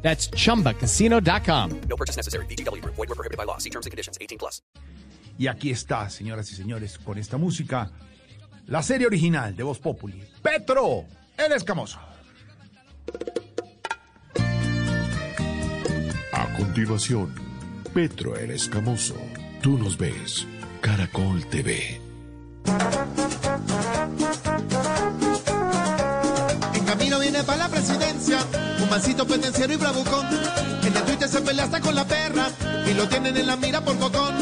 That's chumbacasino.com. No purchase necessary. BGW. Void were prohibited by law. See terms and conditions. 18 plus. Y aquí está, señoras y señores, con esta música, la serie original de Voz Populi. Petro, el escamoso. A continuación, Petro el Escamoso. Tú nos ves. Caracol TV. En camino viene para la presidencia, un mancito pendenciero y bravucón. En el Twitter se pelea hasta con la perra y lo tienen en la mira por bocón.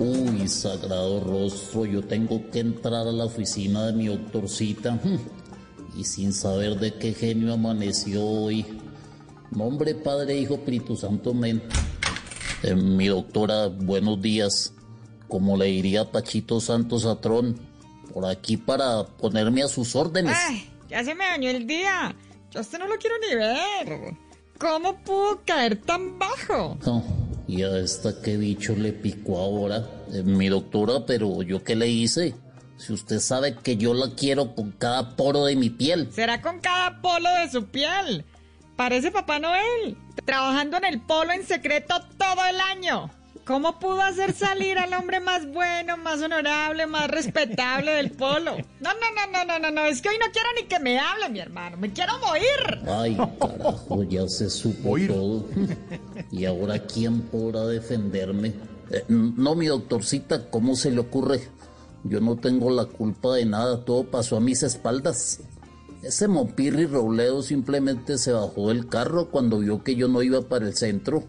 Uy, sagrado rostro, yo tengo que entrar a la oficina de mi doctorcita. hmm, Y sin saber de qué genio amaneció hoy. Nombre Padre, Hijo, Espíritu Santo, men. Eh, mi doctora, buenos días. Como le diría Pachito Santos Atrón, por aquí para ponerme a sus órdenes. Ay, ya se me dañó el día. Yo a usted no lo quiero ni ver. ¿Cómo pudo caer tan bajo? No, y a esta qué bicho le picó ahora. Eh, mi doctora, pero yo qué le hice. Si usted sabe que yo la quiero con cada poro de mi piel. Será con cada polo de su piel. Parece Papá Noel, trabajando en el polo en secreto todo el año. ¿Cómo pudo hacer salir al hombre más bueno, más honorable, más respetable del polo? No, no, no, no, no, no, no, es que hoy no quiero ni que me hable, mi hermano. Me quiero morir. Ay, carajo, ya se supo Oír. todo. ¿Y ahora quién podrá defenderme? Eh, no, mi doctorcita, ¿cómo se le ocurre? Yo no tengo la culpa de nada, todo pasó a mis espaldas. Ese Mompirri Robledo simplemente se bajó del carro cuando vio que yo no iba para el centro.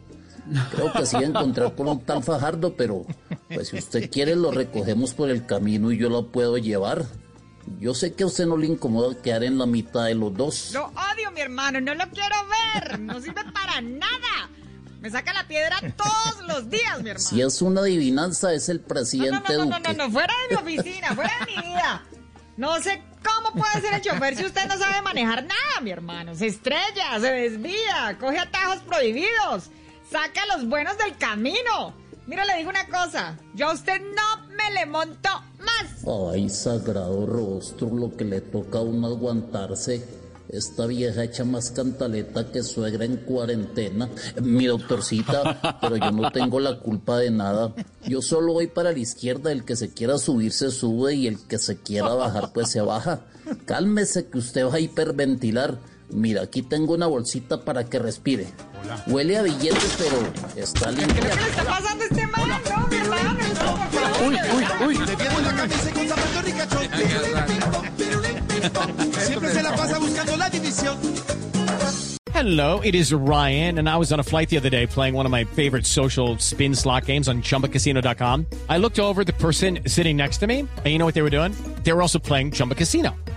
Creo que se iba a encontrar con un tal Fajardo, pero pues si usted quiere lo recogemos por el camino y yo lo puedo llevar. Yo sé que a usted no le incomoda quedar en la mitad de los dos. Lo odio, mi hermano, no lo quiero ver. No sirve para nada. Me saca la piedra todos los días, mi hermano. Si es una adivinanza, es el No, no, presidente no, no, no, Duque. no, fuera de mi oficina, fuera de mi vida. No sé cómo puede ser el chofer si usted no sabe manejar nada, mi hermano. Se estrella, se desvía, coge atajos prohibidos, saca a los buenos del camino. Mira, le digo una cosa, yo a usted no me le monto más. Ay, sagrado rostro, lo que le toca a uno aguantarse. Esta vieja echa más cantaleta que suegra en cuarentena. Mi doctorcita, pero yo no tengo la culpa de nada. Yo solo voy para la izquierda. El que se quiera subir se sube y el que se quiera bajar pues se baja. Cálmese que usted va a hiperventilar. Mira, aquí tengo una bolsita para que respire. Huele a billetes, pero está limpia. ¿Qué le está pasando a este man? No, mi hermano, no, por favor. Uy, uy, uy. Le viene la camisa con zapato ricachón. Siempre se la pasa buscando la división. Hello, it is Ryan, and I was on a flight the other day playing one of my favorite social spin slot games on chumbacasino.com. I looked over at the person sitting next to me, and you know what they were doing? They were also playing Chumba Casino.